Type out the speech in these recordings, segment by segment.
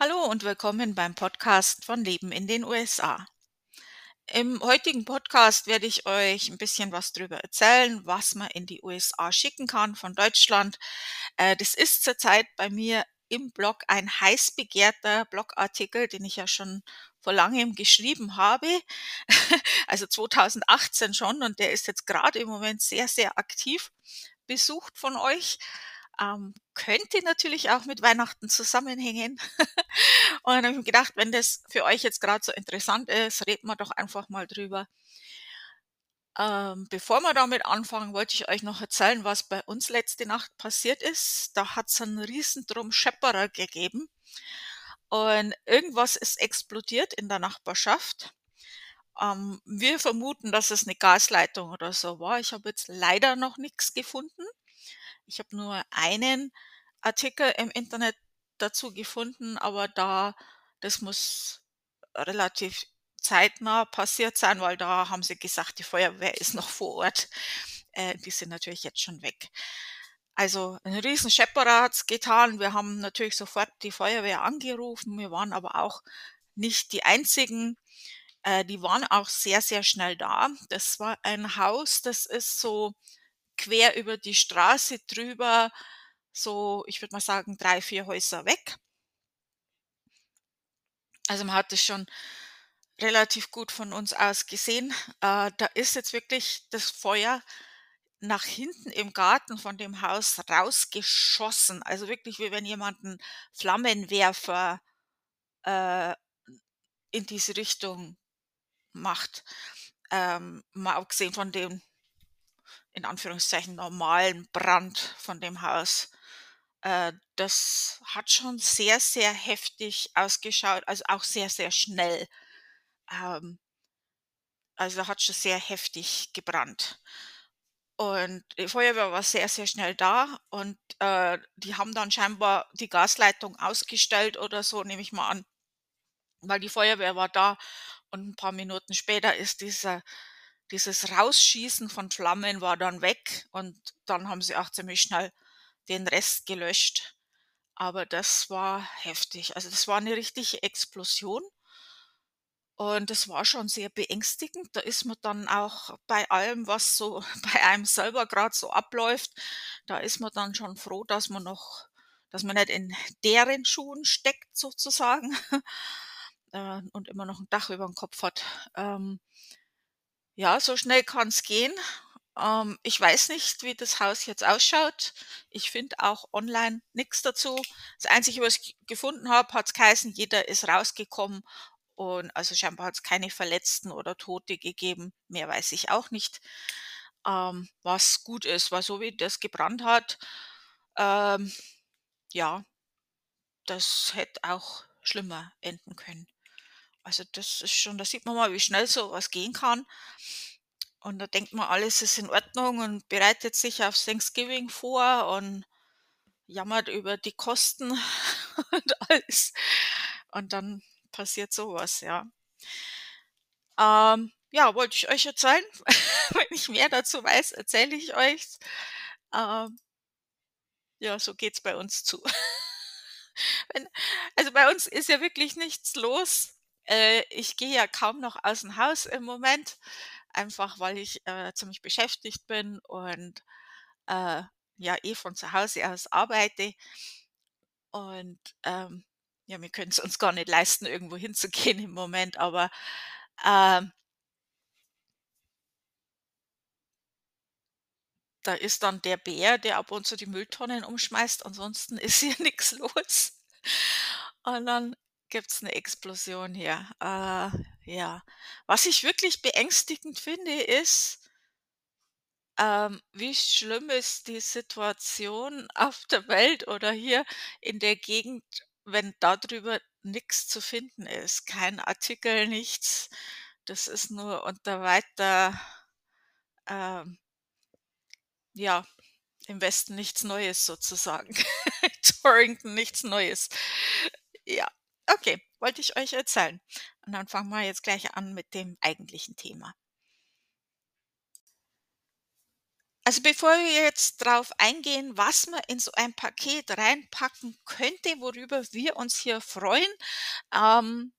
Hallo und willkommen beim Podcast von Leben in den USA. Im heutigen Podcast werde ich euch ein bisschen was darüber erzählen, was man in die USA schicken kann von Deutschland. Äh, das ist zurzeit bei mir im Blog ein heiß begehrter Blogartikel, den ich ja schon vor langem geschrieben habe, also 2018 schon und der ist jetzt gerade im Moment sehr, sehr aktiv besucht von euch. Ähm, könnte natürlich auch mit Weihnachten zusammenhängen. Und dann habe ich mir gedacht, wenn das für euch jetzt gerade so interessant ist, reden wir doch einfach mal drüber. Ähm, bevor wir damit anfangen, wollte ich euch noch erzählen, was bei uns letzte Nacht passiert ist. Da hat es einen riesen Drum Schepperer gegeben und irgendwas ist explodiert in der Nachbarschaft. Ähm, wir vermuten, dass es eine Gasleitung oder so war. Ich habe jetzt leider noch nichts gefunden. Ich habe nur einen Artikel im Internet dazu gefunden, aber da das muss relativ zeitnah passiert sein, weil da haben sie gesagt, die Feuerwehr ist noch vor Ort. Äh, die sind natürlich jetzt schon weg. Also ein riesen Schepperer hat's getan. Wir haben natürlich sofort die Feuerwehr angerufen. Wir waren aber auch nicht die einzigen. Äh, die waren auch sehr, sehr schnell da. Das war ein Haus, das ist so quer über die Straße drüber, so, ich würde mal sagen, drei, vier Häuser weg. Also man hat es schon relativ gut von uns aus gesehen. Äh, da ist jetzt wirklich das Feuer nach hinten im Garten von dem Haus rausgeschossen. Also wirklich, wie wenn jemand einen Flammenwerfer äh, in diese Richtung macht. Ähm, mal abgesehen von dem in Anführungszeichen normalen Brand von dem Haus. Äh, das hat schon sehr, sehr heftig ausgeschaut, also auch sehr, sehr schnell. Ähm, also hat schon sehr heftig gebrannt. Und die Feuerwehr war sehr, sehr schnell da und äh, die haben dann scheinbar die Gasleitung ausgestellt oder so, nehme ich mal an, weil die Feuerwehr war da und ein paar Minuten später ist dieser dieses Rausschießen von Flammen war dann weg und dann haben sie auch ziemlich schnell den Rest gelöscht. Aber das war heftig. Also das war eine richtige Explosion. Und das war schon sehr beängstigend. Da ist man dann auch bei allem, was so bei einem selber gerade so abläuft, da ist man dann schon froh, dass man noch, dass man nicht in deren Schuhen steckt sozusagen äh, und immer noch ein Dach über dem Kopf hat. Ja, so schnell kann's gehen. Ähm, ich weiß nicht, wie das Haus jetzt ausschaut. Ich finde auch online nichts dazu. Das Einzige, was ich gefunden habe, hat's geheißen, jeder ist rausgekommen und also scheinbar hat's keine Verletzten oder Tote gegeben. Mehr weiß ich auch nicht, ähm, was gut ist, weil so wie das gebrannt hat, ähm, ja, das hätte auch schlimmer enden können. Also das ist schon da sieht man mal, wie schnell so was gehen kann. Und da denkt man, alles ist in Ordnung und bereitet sich aufs Thanksgiving vor und jammert über die Kosten und alles. Und dann passiert sowas, ja. Ähm, ja, wollte ich euch erzählen. Wenn ich mehr dazu weiß, erzähle ich euch. Ähm, ja, so geht's bei uns zu. Wenn, also bei uns ist ja wirklich nichts los. Äh, ich gehe ja kaum noch aus dem Haus im Moment, einfach weil ich äh, ziemlich beschäftigt bin und äh, ja eh von zu Hause aus arbeite. Und ähm, ja, wir können es uns gar nicht leisten, irgendwo hinzugehen im Moment, aber ähm, da ist dann der Bär, der ab und zu die Mülltonnen umschmeißt, ansonsten ist hier nichts los. Und dann gibt's 'ne Explosion hier. Äh, ja. Was ich wirklich beängstigend finde, ist ähm, wie schlimm ist die Situation auf der Welt oder hier in der Gegend, wenn darüber nix zu finden ist. Kein Artikel, nichts. Das ist nur unter weiter ähm ja, im Westen nichts Neues sozusagen. Torrington nichts Neues. Ja. Okay, wollte ich euch erzählen. Und dann fangen wir jetzt gleich an mit dem eigentlichen Thema. Also, bevor wir jetzt drauf eingehen, was man in so ein Paket reinpacken könnte, worüber wir uns hier freuen, ähm,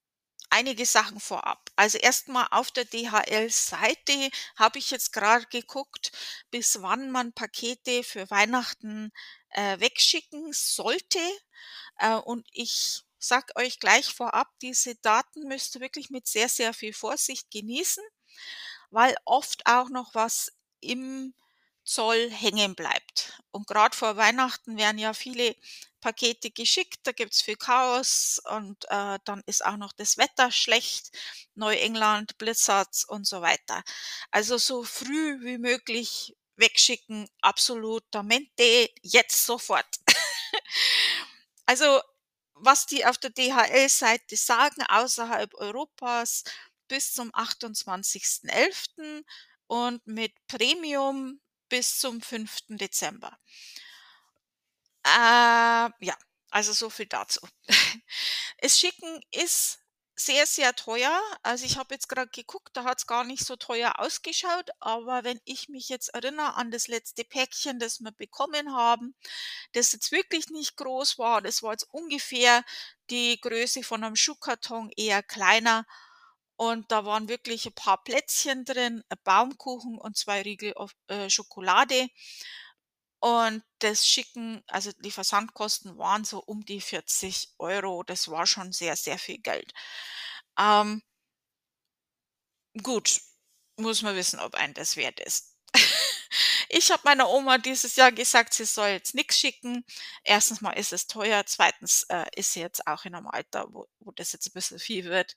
einige Sachen vorab. Also, erst mal auf der DHL-Seite habe ich jetzt grad geguckt, bis wann man Pakete für Weihnachten, äh, wegschicken sollte. Äh, und ich sage euch gleich vorab, diese Daten müsst ihr wirklich mit sehr, sehr viel Vorsicht genießen, weil oft auch noch was im Zoll hängen bleibt. Und grad vor Weihnachten werden ja viele Pakete geschickt, da gibt's viel Chaos und, äh, dann ist auch noch das Wetter schlecht, Neuengland, Blizzards und so weiter. Also, so früh wie möglich wegschicken, absolutamente, jetzt sofort. Also, was die auf der DHL-Seite sagen, außerhalb Europas bis zum 28.11. und mit Premium bis zum 5. Dezember. Äh, ja, also so viel dazu. Es Schicken ist sehr, sehr teuer. Also, ich habe jetzt grad geguckt, da hat's gar nicht so teuer ausgeschaut, aber wenn ich mich jetzt erinnere an das letzte Päckchen, das wir bekommen haben, das jetzt wirklich nicht groß war, das war jetzt ungefähr die Größe von 'nem Schuhkarton, eher kleiner. Und da waren wirklich 'n paar Plätzchen drin, 'n Baumkuchen und 2 Riegel of äh, Schokolade. Und das Schicken also die Versandkosten waren so um die 40 €. Das war schon sehr, sehr viel Geld. Ähm gut, muss man wissen, ob einen das wert ist. Ich habe meiner Oma dieses Jahr gesagt, sie soll jetzt nix schicken. Erstens mal ist es teuer, zweitens, äh, ist sie jetzt auch in 'nem Alter, wo wo das jetzt 'n bisschen viel wird.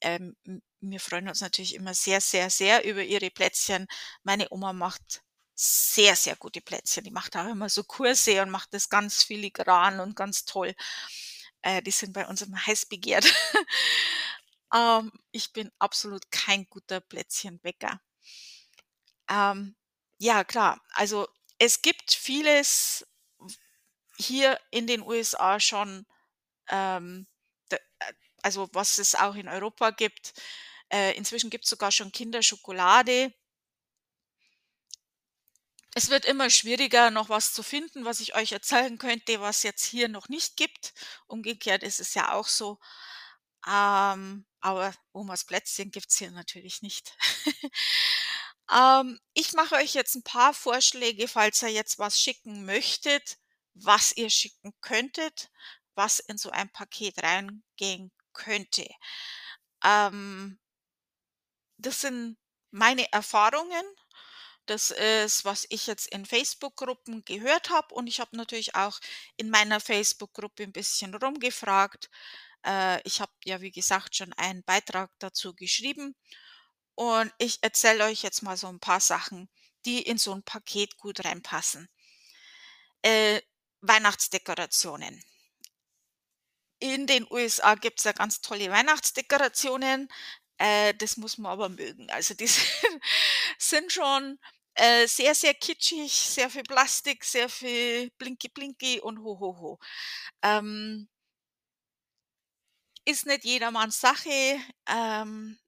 Ähm, wir freuen uns natürlich immer sehr, sehr, sehr über ihre Plätzchen. Meine Oma macht sehr, sehr gute Plätzchen. Die macht auch immer so Kurse und macht das ganz filigran und ganz toll. Äh, die sind bei uns immer heiß begehrt. Ähm, ich bin absolut kein guter Plätzchenbäcker. Ähm, ja klar, also es gibt vieles hier in den USA schon, ähm, äh, also was es auch in Europa gibt. Äh, inzwischen gibt's sogar schon Kinderschokolade. Es wird immer schwieriger, noch was zu finden, was ich euch erzählen könnte, was jetzt hier noch nicht gibt. Umgekehrt ist es ja auch so. Ähm, aber Omas Plätzchen gibt's hier natürlich nicht. Ähm, ich mache euch jetzt 'n paar Vorschläge, falls ihr jetzt was schicken möchtet, was ihr schicken könntet, was in so ein Paket reingehen könnte. Ähm das sind meine Erfahrungen. Das ist, was ich jetzt in Facebook-Gruppen gehört habe und ich habe natürlich auch in meiner Facebook-Gruppe 'n bisschen rumgefragt. Äh, ich habe ja, wie gesagt, schon einen Beitrag dazu geschrieben und ich erzähle euch jetzt mal so 'n paar Sachen, die in so 'n Paket gut reinpassen. Äh, Weihnachtsdekorationen. In den USA gibt's ja ganz tolle Weihnachtsdekorationen, äh, das muss man aber mögen. Also, die sind sind schon, äh, sehr, sehr kitschig, sehr viel Plastik, sehr viel Blinki Blinki und ho ho ho. Ähm ist nicht jedermanns Sache. Ähm,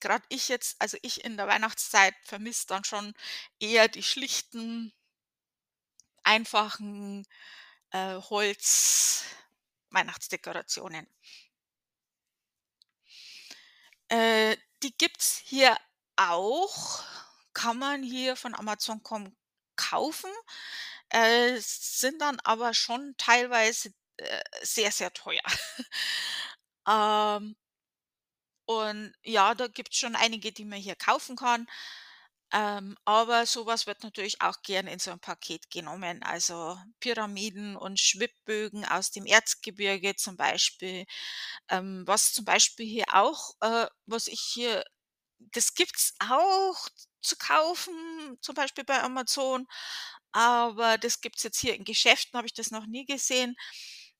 grad ich jetzt also ich in der Weihnachtszeit vermisse dann schon eher die schlichten einfachen, äh, Holz-Weihnachtsdekorationen. Äh, die gibt's hier auch, kann man hier von Amazon.com kaufen, äh, sind dann aber schon teilweise, äh, sehr, sehr teuer. Ähm und ja, da gibt's schon einige, die man hier kaufen kann. Ähm, aber so was wird natürlich auch gern in so 'n Paket genommen. Also, Pyramiden und Schwibbögen aus dem Erzgebirge zum Beispiel. Ähm, was zum Beispiel hier auch äh, was ich hier das gibt's auch zu kaufen, zum Beispiel bei Amazon, aber das gibt's jetzt hier in Geschäften, habe ich das noch nie gesehen.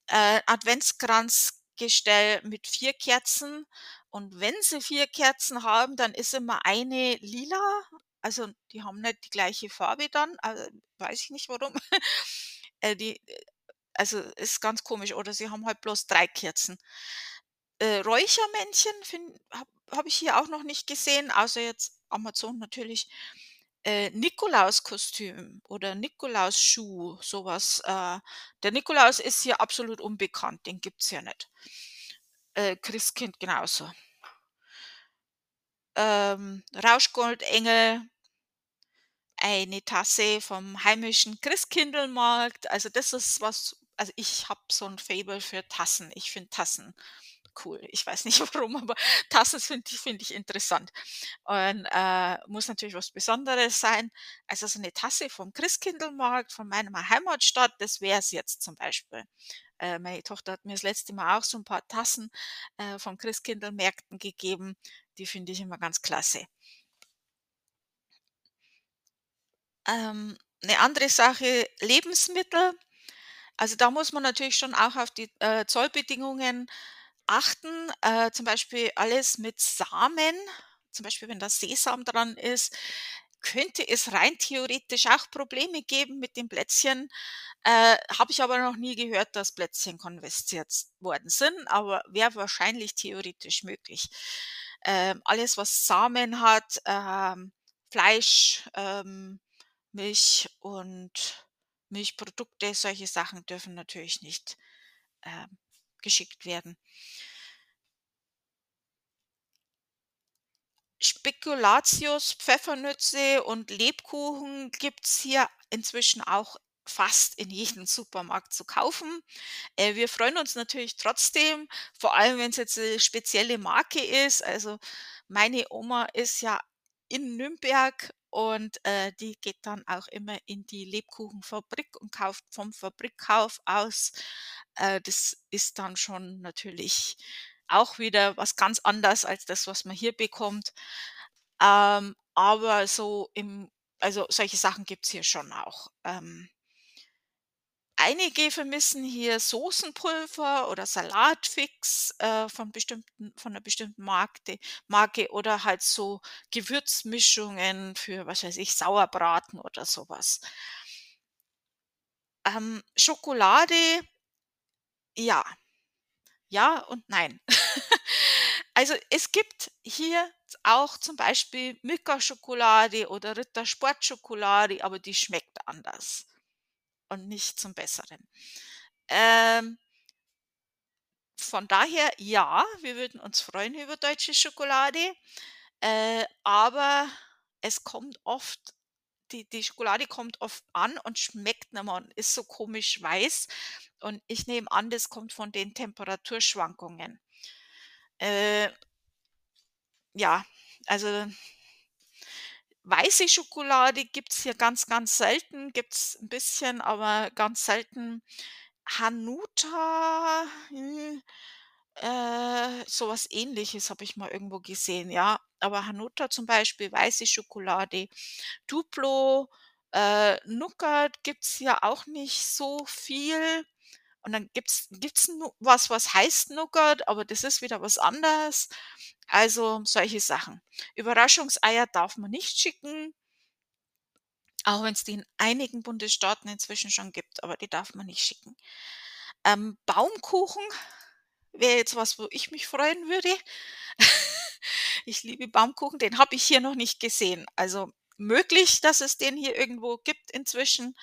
Äh, Adventskranzgestell mit 4 Kerzen und wenn sie 4 Kerzen haben, dann ist immer eine lila. Also, die haben nicht die gleiche Farbe dann, äh, weiß ich nicht warum. Äh, die äh, also ist ganz komisch oder sie haben halt bloß 3 Kerzen. Äh, Räuchermännchen habe habe ich hier auch noch nicht gesehen, außer jetzt Amazon natürlich. Äh, Nikolauskostüm oder Nikolausschuh, so was, äh der Nikolaus ist hier absolut unbekannt, den gibt's hier nicht. Äh, Christkind genauso. Ähm, Rauschgoldengel eine Tasse vom heimischen Christkindlmarkt. Also, das ist was also, ich habe so 'n Faible für Tassen. Ich finde Tassen cool. Ich weiß nicht warum, aber Tassen finde ich finde ich interessant. Und, äh, muss natürlich was Besonderes sein. Also, so 'ne Tasse vom Christkindlmarkt von meiner Heimatstadt, das wär's jetzt zum Beispiel. Äh, meine Tochter hat mir das letzte Mal auch so 'n paar Tassen, äh, von Christkindlmärkten gegeben. Die finde ich immer ganz klasse. Ähm, 'ne andere Sache, Lebensmittel. Also, da muss man natürlich schon auch auf die, äh, Zollbedingungen achten. Äh, zum Beispiel alles mit Samen, zum Beispiel, wenn da Sesam dran ist, könnte es rein theoretisch auch Probleme geben mit den Plätzchen. Äh, habe ich aber noch nie gehört, dass Plätzchen konfisziert worden sind, aber wäre wahrscheinlich theoretisch möglich. Ähm, alles, was Samen hat, ähm, Fleisch, ähm, Milch und Milchprodukte, solche Sachen dürfen natürlich nicht, ähm, geschickt werden. Spekulatius, Pfeffernüsse und Lebkuchen gibt's hier inzwischen auch fast in jedem Supermarkt zu kaufen. Äh, wir freuen uns natürlich trotzdem, vor allem wenn's jetzt 'ne spezielle Marke ist. Also, meine Oma ist ja in Nürnberg und, äh, die geht dann auch immer in die Lebkuchenfabrik und kauft vom Fabrikkauf aus. Äh, das ist dann schon natürlich auch wieder was ganz anders als das, was man hier bekommt. Ähm, aber so im also, solche Sachen gibt's hier schon auch. Ähm Einige vermissen hier Soßenpulver oder Salatfix, äh, von bestimmten von 'ner bestimmten Markte Marke oder halt so Gewürzmischungen für, was weiß ich, Sauerbraten oder so was. Ähm, Schokolade ja. Ja und nein. Also, es gibt hier auch zum Beispiel Milka-Schokolade oder Ritter-Sport-Schokolade, aber die schmeckt anders und nicht zum Besseren. Ähm von daher, ja, wir würden uns freuen über deutsche Schokolade, äh, aber es kommt oft die die Schokolade kommt oft an und schmeckt mehr und ist so komisch weiß. Und ich nehme an, das kommt von den Temperaturschwankungen. Äh ja, also weiße Schokolade gibt's hier ganz, ganz selten, gibt's 'n bisschen, aber ganz selten. Hanuta, hm, äh, so was Ähnliches habe ich mal irgendwo gesehen, ja. Aber Hanuta zum Beispiel, weiße Schokolade, Duplo, äh, Nougat gibt's hier auch nicht so viel. Und dann gibt's nu was, was heißt Nougat, aber das ist wieder was anderes. Also, solche Sachen. Überraschungseier darf man nicht schicken auch wenn's die in einigen Bundesstaaten inzwischen schon gibt, aber die darf man nicht schicken. Ähm, Baumkuchen wäre jetzt was, wo ich mich freuen würde. Ich liebe Baumkuchen, den habe ich hier noch nicht gesehen. Also, möglich, dass es den hier irgendwo gibt inzwischen.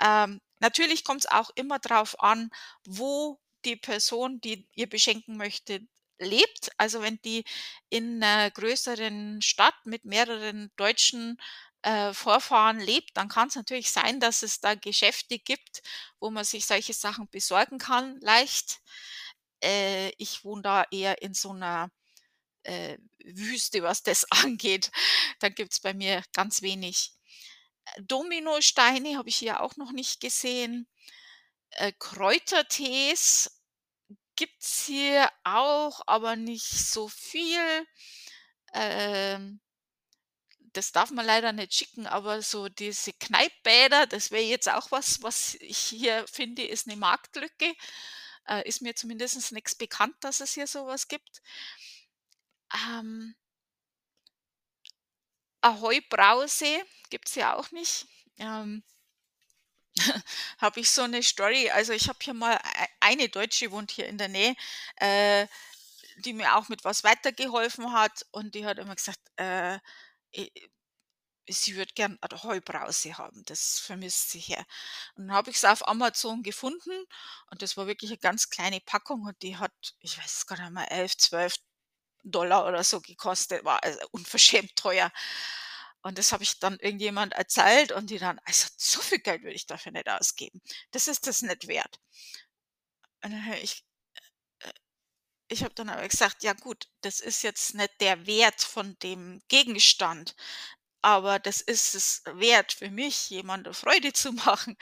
Ähm, natürlich kommt's auch immer drauf an, wo die Person, die ihr beschenken möchtet, lebt. Also, wenn die in 'ner größeren Stadt mit mehreren deutschen, äh, Vorfahren lebt, dann kann's natürlich sein, dass es da Geschäfte gibt, wo man sich solche Sachen besorgen kann leicht. Äh, ich wohne da eher in so 'ner, äh, Wüste, was das angeht. Da gibt's bei mir ganz wenig. Dominosteine habe ich hier auch noch nicht gesehen. Äh, Kräutertees gibt's hier auch, aber nicht so viel. Ähm das darf man leider nicht schicken, aber so diese Kneippbäder, das wäre jetzt auch was, was ich hier finde, ist 'ne Marktlücke. Äh, ist mir zumindest nix bekannt, dass es hier so was gibt. Ähm Ahoi Brause gibt's hier auch nicht. Ähm habe ich so 'ne Story also, ich habe hier mal ei eine Deutsche wohnt hier in der Nähe, äh, die mir auch mit was weitergeholfen hat und die hat immer gesagt, äh, e sie würde gern eine Heubrause haben, das vermisst sie hier. Und dann habe ich's auf Amazon gefunden und das war wirklich 'ne ganz kleine Packung und die hat, ich weiß es gar nicht mehr, 11, 12 Dollar oder so gekostet, war also unverschämt teuer. Und das habe ich dann irgendjemand erzählt und die dann: „Also, so viel Geld würde ich dafür nicht ausgeben. Das ist das nicht wert.“ Und ich äh ich habe dann aber gesagt: „Ja gut, das ist jetzt nicht der Wert von dem Gegenstand, aber das ist es wert für mich, jemandem Freude zu machen.“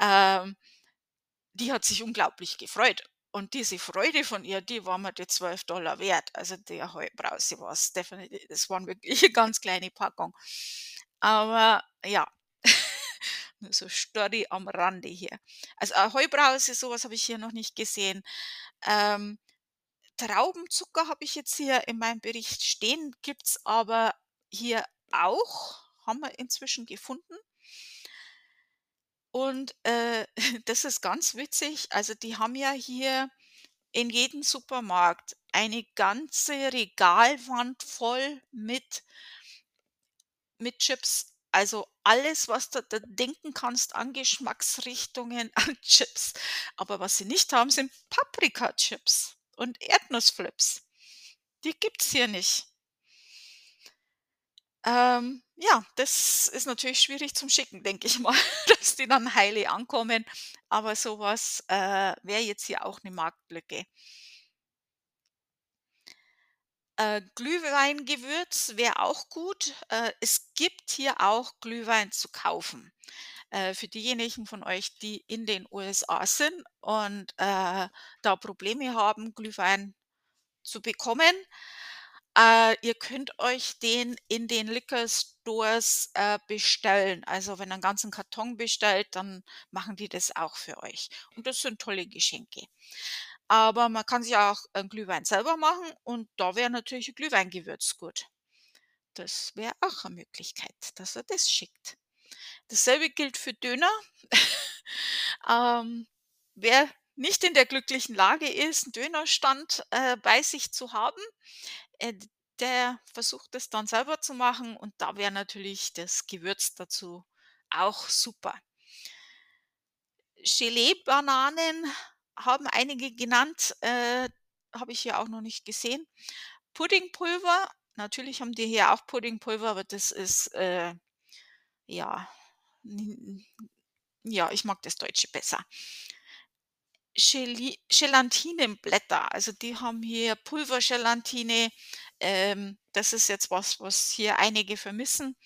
Ähm, die hat sich unglaublich gefreut. Und diese Freude von ihr, die war mir die 12 Dollar wert. Also, der Heubrause war's definitiv es waren wirklich 'ne ganz kleine Packung. Aber ja, so Story am Rande hier. Also, a Heubrause, so was habe ich hier noch nicht gesehen. Ähm, Traubenzucker habe ich jetzt hier in meinem Bericht stehen, gibt's aber hier auch, haben wir inzwischen gefunden. Und, äh, das ist ganz witzig. Also, die haben ja hier in jedem Supermarkt eine ganze Regalwand voll mit mit Chips. Also, alles, was du da denken kannst an Geschmacksrichtungen an Chips. Aber was sie nicht haben, sind Paprikachips und Erdnussflips. Die gibt's hier nicht. Ähm, ja, das ist natürlich schwierig zum Schicken, denke ich mal, dass die dann heile ankommen, aber so was, äh, wäre jetzt hier auch 'ne Marktlücke. Äh, Glühweingewürz wäre auch gut. Äh, es gibt hier auch Glühwein zu kaufen. Äh, für diejenigen von euch, die in den USA sind und, äh, da Probleme haben, Glühwein zu bekommen. Äh, ihr könnt euch den in den Liquor Stores, äh, bestellen. Also, wenn ihr 'n ganzen Karton bestellt, dann machen die das auch für euch. Und das sind tolle Geschenke. Aber man kann sich auch 'n Glühwein selber machen und da wäre natürlich 'n Glühweingewürz gut. Das wäre auch 'ne Möglichkeit, dass er das schickt. Dasselbe gilt für Döner. Ähm, wer nicht in der glücklichen Lage ist, 'n Dönerstand, äh, bei sich zu haben, äh, der versucht es dann selber zu machen und da wäre natürlich das Gewürz dazu auch super. Gelee-Bananen haben einige genannt, äh, habe ich hier auch noch nicht gesehen. Puddingpulver, natürlich haben die hier auch Puddingpulver, aber das ist, äh, ja, ja, ich mag das Deutsche besser. Gelatinenblätter, also die haben hier Pulvergelatine. Ähm, das ist jetzt was, was hier einige vermissen.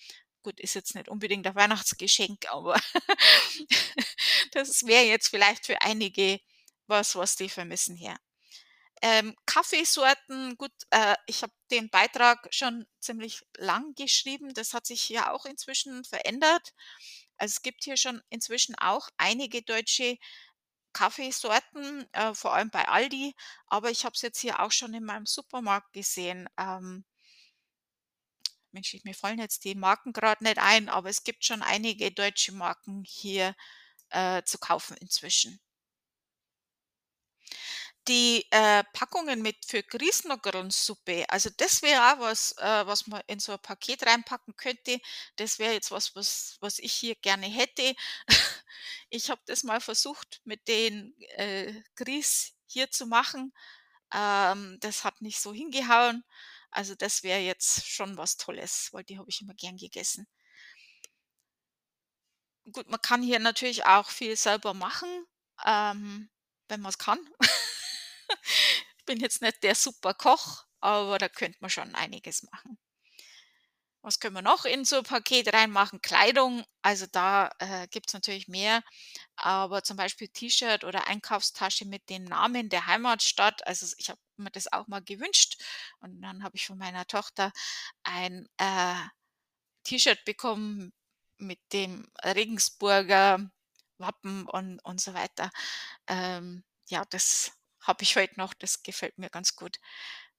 Gut, ist jetzt nicht unbedingt ein Weihnachtsgeschenk, aber das wäre jetzt vielleicht für einige was, was die vermissen hier. Ähm, Kaffeesorten, gut, äh, ich habe den Beitrag schon ziemlich lang geschrieben. Das hat sich ja auch inzwischen verändert. Also, es gibt hier schon inzwischen auch einige deutsche Kaffeesorten, äh, vor allem bei Aldi, aber ich habe es jetzt hier auch schon in meinem Supermarkt gesehen. Ähm Mensch, mir fallen jetzt die Marken grad nicht ein, aber es gibt schon einige deutsche Marken hier, äh, zu kaufen inzwischen. Die, äh, Packungen mit für Grießnuggelnsuppe, also das wäre auch was, äh, was man in so 'n Paket reinpacken könnte. Das wäre jetzt was, was was ich hier gerne hätte. Ich habe das mal versucht, mit den, äh, Grieß hier zu machen. Ähm, das hat nicht so hingehauen. Also, das wäre jetzt schon was Tolles, weil die habe ich immer gern gegessen. Gut, man kann hier natürlich auch viel selber machen, ähm, wenn man's kann. Ich bin jetzt nicht der Superkoch, aber da könnte man schon einiges machen. Was können wir noch in so 'n Paket reinmachen? Kleidung, also da, äh, gibt's natürlich mehr, aber zum Beispiel T-Shirt oder Einkaufstasche mit den Namen der Heimatstadt. Also ich habe mir das auch mal gewünscht und dann habe ich von meiner Tochter ein, äh, T-Shirt bekommen mit dem Regensburger Wappen und und so weiter. Ähm, ja, das habe ich heute noch, das gefällt mir ganz gut.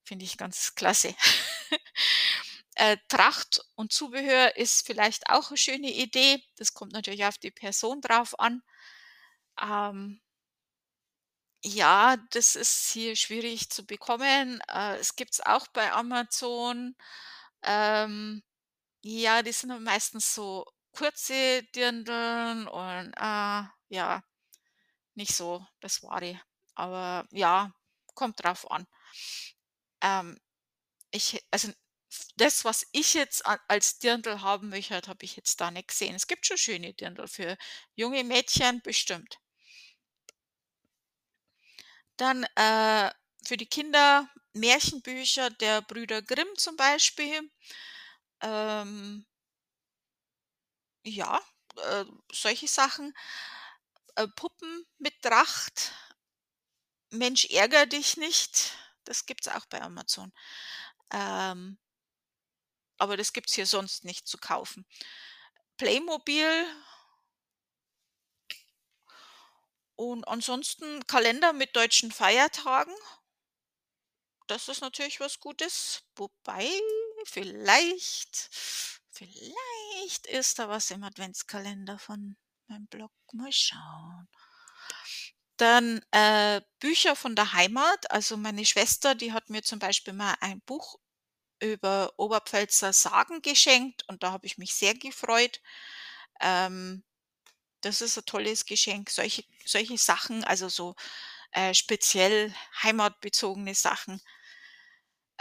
Finde ich ganz klasse. Äh, Tracht und Zubehör ist vielleicht auch 'ne schöne Idee. Das kommt natürlich auf die Person drauf an. Ähm ja, das ist hier schwierig zu bekommen. Äh, es auch bei Amazon. Ähm Ja, die sind meistens so kurze Dirndln und, äh, ja, nicht so das Wahre. Aber ja, kommt drauf an. Ähm, ich also, das, was ich jetzt als Dirndl haben möchte, habe ich jetzt da nicht gesehen. Es gibt schon schöne Dirndl für junge Mädchen, bestimmt. Dann, äh, für die Kinder Märchenbücher der Brüder Grimm zum Beispiel. Ähm ja, äh, solche Sachen. Äh, Puppen mit Tracht. Mensch ärgere dich nicht, das gibt's auch bei Amazon. Ähm aber das gibt's hier sonst nicht zu kaufen. Playmobil und ansonsten Kalender mit deutschen Feiertagen. Das ist natürlich was Gutes, wobei vielleicht vielleicht ist da was im Adventskalender von meinem Blog. Mal schauen. Dann, äh, Bücher von der Heimat. Also, meine Schwester, die hat mir zum Beispiel mal ein Buch über Oberpfälzer Sagen geschenkt und da habe ich mich sehr gefreut. Ähm, das ist 'n tolles Geschenk. Solche solche Sachen, also so, äh, speziell heimatbezogene Sachen.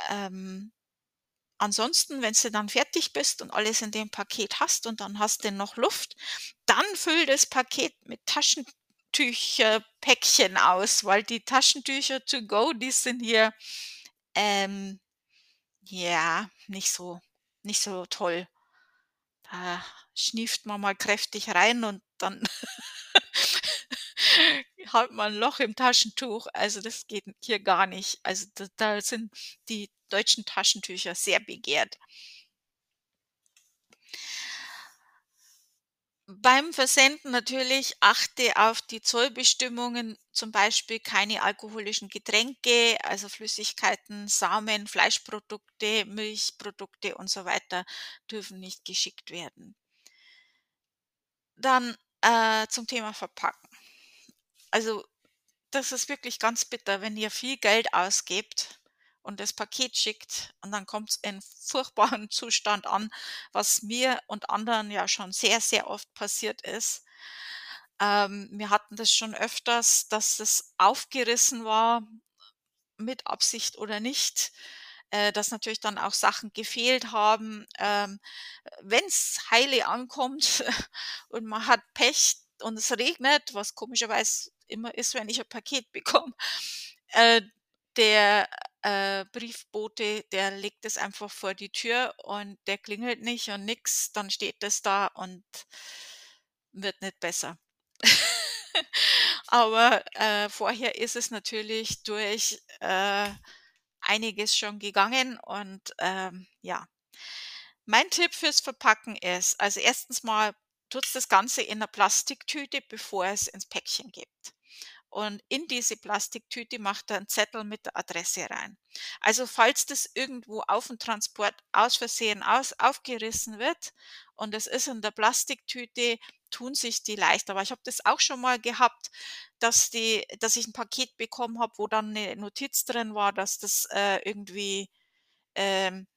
Ähm, ansonsten, wenn's du dann fertig bist und alles in dem Paket hast und dann hast du noch Luft, dann füll das Paket mit Taschentücherpäckchen aus, weil die Taschentücher to go, die sind hier, ähm, ja, nicht so nicht so toll. Da schnieft man mal kräftig rein und dann hat man 'n Loch im Taschentuch. Also, das geht hier gar nicht. Also, da da sind die deutschen Taschentücher sehr begehrt. Beim Versenden natürlich achte auf die Zollbestimmungen, zum Beispiel keine alkoholischen Getränke, also Flüssigkeiten, Samen, Fleischprodukte, Milchprodukte und so weiter dürfen nicht geschickt werden. Dann, äh, zum Thema Verpacken. Also, das ist wirklich ganz bitter, wenn ihr viel Geld ausgebt und das Paket schickt und dann kommt's in furchtbaren Zustand an, was mir und anderen ja schon sehr, sehr oft passiert ist. Ähm, wir hatten das schon öfters, dass es aufgerissen war, mit Absicht oder nicht, äh, dass natürlich dann auch Sachen gefehlt haben. Ähm, wenn's heile ankommt und man hat Pech und es regnet, was komischerweise immer ist, wenn ich 'n Paket bekomme, äh, der, äh, Briefbote, der legt es einfach vor die Tür und der klingelt nicht und nix, dann steht das da und wird nicht besser. Aber, äh, vorher ist es natürlich durch, äh, einiges schon gegangen und, ähm, ja. Mein Tipp fürs Verpacken ist, also, 1. mal tut's das Ganze in 'ner Plastiktüte, bevor es ins Päckchen gibt. Und in diese Plastiktüte macht ihr 'n Zettel mit der Adresse rein. Also, falls das irgendwo aufm Transport aus Versehen aus aufgerissen wird und es ist in der Plastiktüte, tun sich die leicht. Aber ich habe das auch schon mal gehabt, dass die dass ich 'n Paket bekommen habe, wo dann 'ne Notiz drin war, dass das, äh, irgendwie, ähm,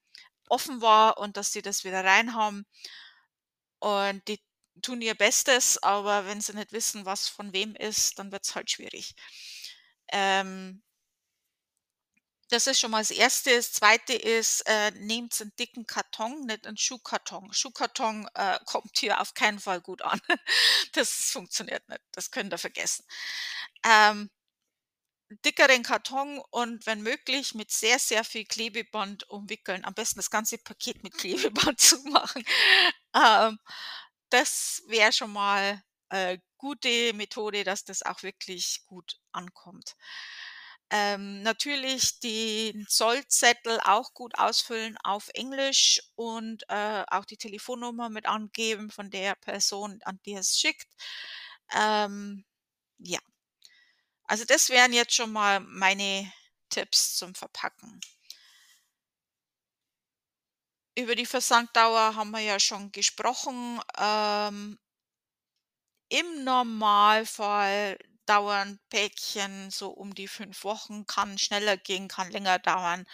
offen war und dass die das wieder reinhaben. Und die tun ihr Bestes, aber wenn sie nicht wissen, was von wem ist, dann wird's halt schwierig. Ähm das ist schon mal das 1. Das 2. ist, äh, nehmt 'n dicken Karton, nicht 'n Schuhkarton. Schuhkarton, äh, kommt hier auf keinen Fall gut an. Das funktioniert nicht. Das könnt ihr vergessen. Ähm dickeren Karton und wenn möglich mit sehr, sehr viel Klebeband umwickeln. Am besten das ganze Paket mit Klebeband zumachen. Ähm, das wäre schon mal, äh, gute Methode, dass das auch wirklich gut ankommt. Ähm, natürlich den Zollzettel auch gut ausfüllen auf Englisch und, äh, auch die Telefonnummer mit angeben von der Person, an die ihr's schickt. Ähm, ja. Also, das wären jetzt schon mal meine Tipps zum Verpacken. Über die Versanddauer haben wir ja schon gesprochen. Ähm im Normalfall dauern Päckchen so um die 5 Wochen, kann schneller gehen, kann länger dauern.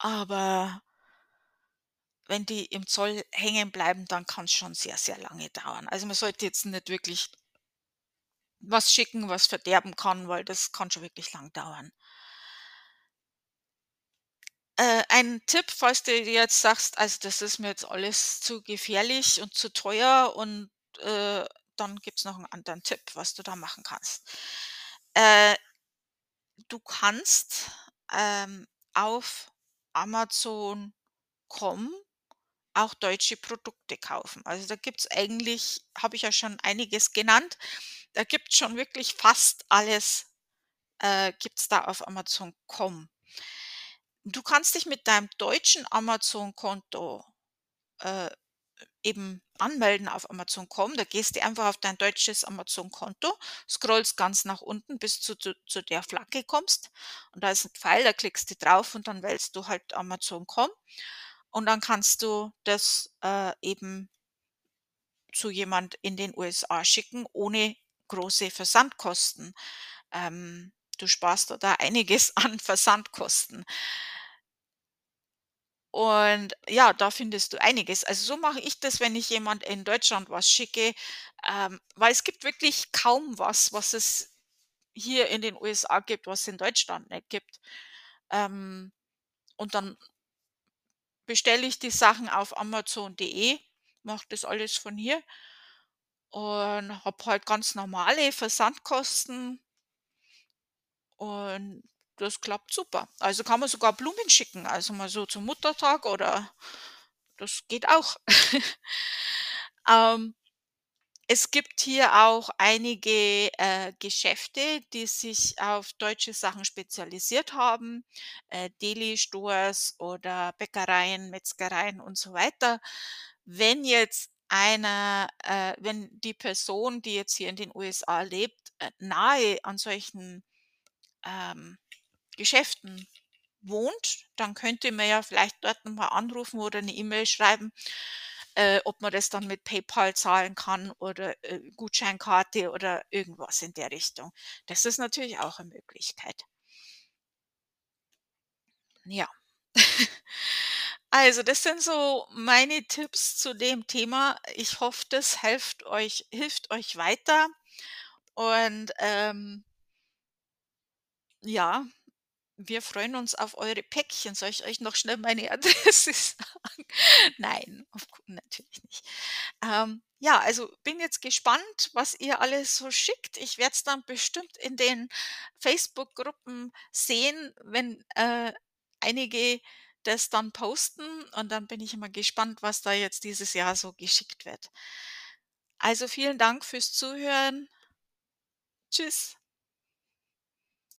Aber wenn die im Zoll hängen bleiben, dann kann's schon sehr, sehr lange dauern. Also, man sollte jetzt nicht wirklich was schicken, was verderben kann, weil das kann schon wirklich lang dauern. Äh, ein Tipp, falls du dir jetzt sagst: „Also, das ist mir jetzt alles zu gefährlich und zu teuer“ und, äh, dann gibt's noch 'n anderen Tipp, was du da machen kannst. Äh du kannst, ähm, auf Amazon.com auch deutsche Produkte kaufen. Also, da gibt's eigentlich habe ich ja schon einiges genannt. Da gibt's schon wirklich fast alles, äh, gibt's da auf Amazon.com. Du kannst dich mit deinem deutschen Amazon-Konto, äh, eben anmelden auf Amazon.com. Da gehst du einfach auf dein deutsches Amazon-Konto, scrollst ganz nach unten, bis zu zu zu der Flagge kommst und da ist 'n Pfeil, da klickst du drauf und dann wählst du halt Amazon.com und dann kannst du das, äh, eben zu jemand in den USA schicken ohne große Versandkosten. Ähm, du sparst da einiges an Versandkosten. Und ja, da findest du einiges. Also, so mache ich das, wenn ich jemand in Deutschland was schicke, ähm, weil es gibt wirklich kaum was, was es hier in den USA gibt, was in Deutschland nicht gibt. Ähm, und dann bestelle ich die Sachen auf Amazon.de, mache das alles von hier und habe halt ganz normale Versandkosten und das klappt super. Also, kann man sogar Blumen schicken, also mal so zum Muttertag oder das geht auch. Ähm, es gibt hier auch einige, äh, Geschäfte, die sich auf deutsche Sachen spezialisiert haben, äh, Deli-Stores oder Bäckereien, Metzgereien und so weiter. Wenn jetzt einer äh, wenn die Person, die jetzt hier in den USA lebt, äh, nahe an solchen, ähm, Geschäften wohnt, dann könnte man ja vielleicht dort noch mal anrufen oder 'ne E-Mail schreiben, äh, ob man das dann mit PayPal zahlen kann oder, äh, Gutscheinkarte oder irgendwas in der Richtung. Das ist natürlich auch 'ne Möglichkeit. Ja. Also, das sind so meine Tipps zu dem Thema. Ich hoffe, das helft euch hilft euch weiter und, ähm ja, wir freuen uns auf eure Päckchen. Soll ich euch noch schnell meine Adresse sagen? Nein, natürlich nicht. Ähm, ja, also, bin jetzt gespannt, was ihr alles so schickt. Ich werde es dann bestimmt in den Facebook-Gruppen sehen, wenn, äh, einige das dann posten und dann bin ich immer gespannt, was da jetzt dieses Jahr so geschickt wird. Also, vielen Dank fürs Zuhören. Tschüss.